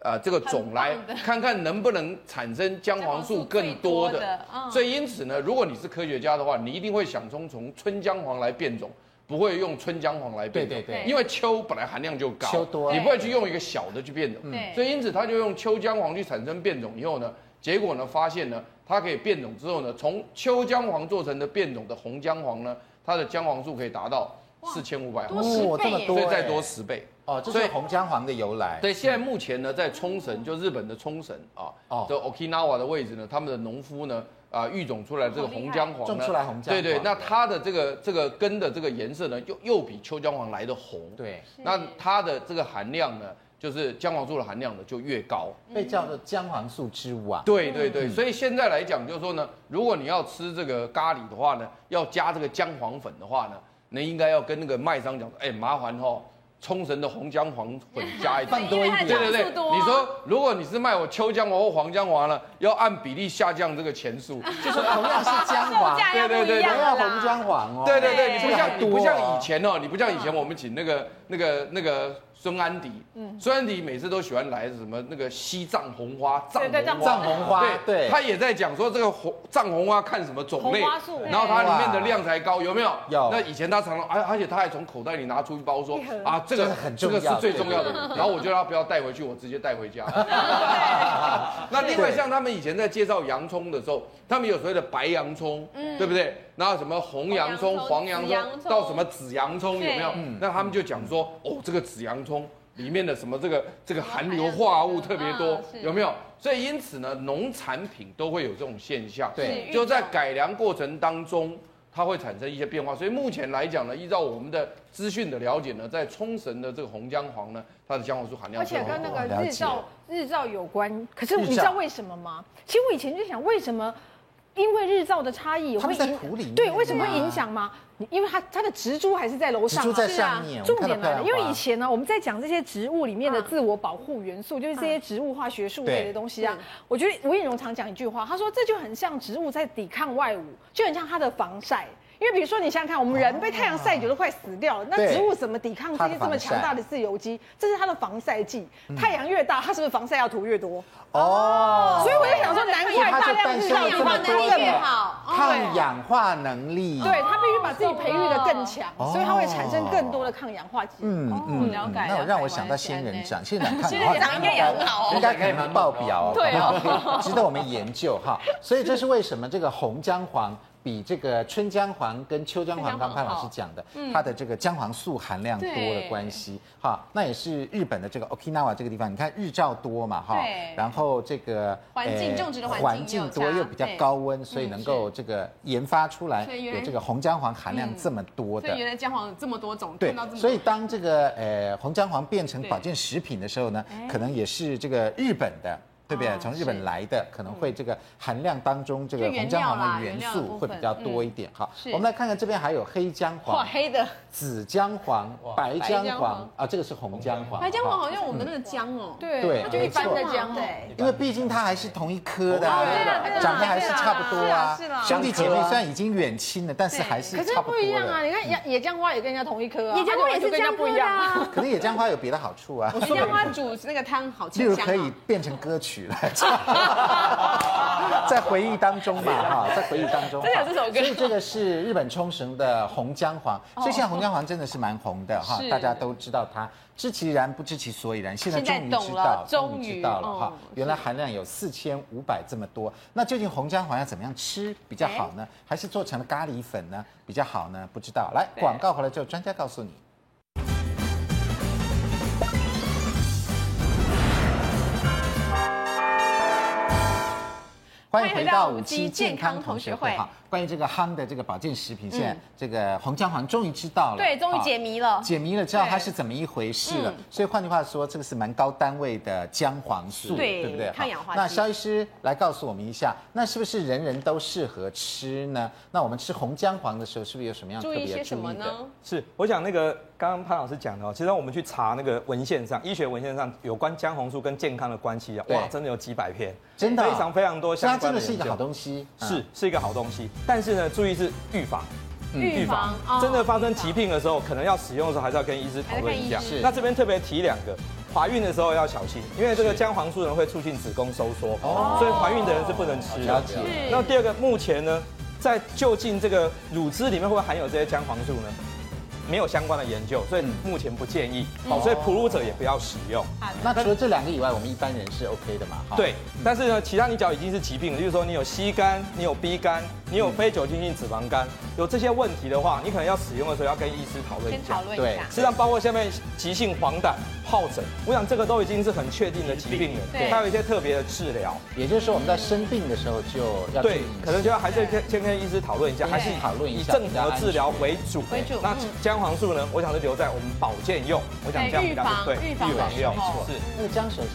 呃，这个种来 看看能不能产生姜黄素更多的。所以因此呢，如果你是科学家的话，你一定会想从从春姜黄来变种。不会用春姜黄来变种，对对对，因为秋本来含量就高，秋多，你不会去用一个小的去变种，所以因此他就用秋姜黄去产生变种以后呢，结果呢发现呢，它可以变种之后呢，从秋姜黄做成的变种的红姜黄呢，它的姜黄素可以达到四千五百毫升，哦，这么多，所以再多十倍哦，这是红姜黄的由来。对，现在目前呢，在冲绳，就日本的冲绳啊，哦，这 Okinawa 的位置呢，他们的农夫呢。啊，育种出来这个红姜黄呢，种出来红姜黄，对对，那它的这个这个根的这个颜色呢，又又比秋姜黄来的红，对，那它的这个含量呢，就是姜黄素的含量呢就越高，被叫做姜黄素之王。对对对，所以现在来讲就是说呢，如果你要吃这个咖喱的话呢，要加这个姜黄粉的话呢，那应该要跟那个卖商讲，哎，麻烦哦。冲绳的红姜黄粉加一点，放多一点。对对对，你说如果你是卖我秋姜黄或黄姜黄呢，要按比例下降这个钱数，就是同样是姜黄，对对对，同样红姜黄哦。对对对，你不像你不像以前哦，你不像以前我们请那个那个那个。孙安迪，嗯，孙安迪每次都喜欢来什么那个西藏红花，藏红花，藏红花，对对，他也在讲说这个红藏红花看什么种类，然后它里面的量才高，有没有？有。那以前他常常，而而且他还从口袋里拿出一包说，啊，这个很这个是最重要的，然后我就让他不要带回去，我直接带回家。那另外像他们以前在介绍洋葱的时候，他们有所谓的白洋葱，嗯，对不对？然后什么红洋葱、黄洋葱到什么紫洋葱有没有？那他们就讲说，哦，这个紫洋葱。里面的什么这个这个含硫化物特别多，有没有？所以因此呢，农产品都会有这种现象。对，就在改良过程当中，它会产生一些变化。所以目前来讲呢，依照我们的资讯的了解呢，在冲绳的这个红姜黄呢，它的姜黄素含量而且跟那个日照日照有关。可是你知道为什么吗？其实我以前就想，为什么？因为日照的差异会影对，为什么会影响吗？因为它它的植株还是在楼上，植株在上面。重点来了，因为以前呢，我们在讲这些植物里面的自我保护元素，就是这些植物化学树类的东西啊。我觉得吴彦荣常讲一句话，他说这就很像植物在抵抗外物，就很像它的防晒。因为比如说，你想想看，我们人被太阳晒久都快死掉了，那植物怎么抵抗这些这么强大的自由基？这是它的防晒剂。太阳越大，它是不是防晒要涂越多？哦，所以我就想说，难怪大量日照养分能越好，抗氧化能力。对，它必须把自己培育的更强，所以它会产生更多的抗氧化剂。嗯嗯，了解。那我让我想到仙人掌，仙人掌应该也很好哦，应该可以爆表，对哦，值得我们研究哈。所以这是为什么这个红姜黄。比这个春姜黄跟秋姜黄，刚潘老师讲的，它的这个姜黄素含量多的关系，哈，那也是日本的这个 Okinawa 这个地方，你看日照多嘛，哈，然后这个环境种植的环境多又比较高温，所以能够这个研发出来有这个红姜黄含量这么多的。原来姜黄有这么多种，对，所以当这个呃红姜黄变成保健食品的时候呢，可能也是这个日本的。对不对？从日本来的可能会这个含量当中，这个红姜黄的元素会比较多一点。哈，我们来看看这边还有黑姜黄、黑的紫姜黄、白姜黄啊，这个是红姜黄。白姜黄好像我们那个姜哦，对，它就一般的姜，对，因为毕竟它还是同一颗的，长得还是差不多啊。兄弟姐妹虽然已经远亲了，但是还是差不多。可是不一样啊！你看野野姜花也跟人家同一颗啊，野姜花也是跟人家不一样。可能野姜花有别的好处啊。野姜花煮那个汤好吃，就可以变成歌曲来唱。在回忆当中嘛，哈，在回忆当中。真的有这首歌。所以这个是日本冲绳的红姜黄，所以现在红姜黄真的是蛮红的哈，大家都知道它，知其然不知其所以然，现在终于知道，终于知道了哈，原来含量有四千五百这么多。那究竟红姜黄要怎么样吃比较好呢？还是做成了咖喱粉呢比较好呢？不知道。来，广告回来之后，专家告诉你。回到五期健康同学会哈。关于这个夯的这个保健食品，现在这个红姜黄终于知道了，对，终于解谜了，解谜了，知道它是怎么一回事了。所以换句话说，这个是蛮高单位的姜黄素，对不对？抗氧化。那肖医师来告诉我们一下，那是不是人人都适合吃呢？那我们吃红姜黄的时候，是不是有什么样特别注意的？什么呢？是，我想那个刚刚潘老师讲的哦，其实我们去查那个文献上，医学文献上有关姜黄素跟健康的关系啊，哇，真的有几百篇，真的非常非常多相关的。它真的是一个好东西，是是一个好东西，但是呢，注意是。预防，预防，真的发生疾病的时候，可能要使用的时候，还是要跟医师讨论一下。是，那这边特别提两个，怀孕的时候要小心，因为这个姜黄素呢会促进子宫收缩，所以怀孕的人是不能吃的。那第二个，目前呢，在就近这个乳汁里面会不会含有这些姜黄素呢？没有相关的研究，所以目前不建议。好，所以哺乳者也不要使用。那除了这两个以外，我们一般人是 OK 的嘛？对，但是呢，其他你脚已经是疾病了，就是说你有膝肝，你有 B 肝。你有非酒精性脂肪肝，有这些问题的话，你可能要使用的时候要跟医师讨论一下。对，实际上包括下面急性黄疸、疱疹，我想这个都已经是很确定的疾病了。对，还有一些特别的治疗。也就是说，我们在生病的时候就要对，可能就要还是先先跟医师讨论一下，还是讨论一下以正常的治疗为主。为主。那姜黄素呢？我想是留在我们保健用，我想这样比较对，预防用。是。那个姜首先。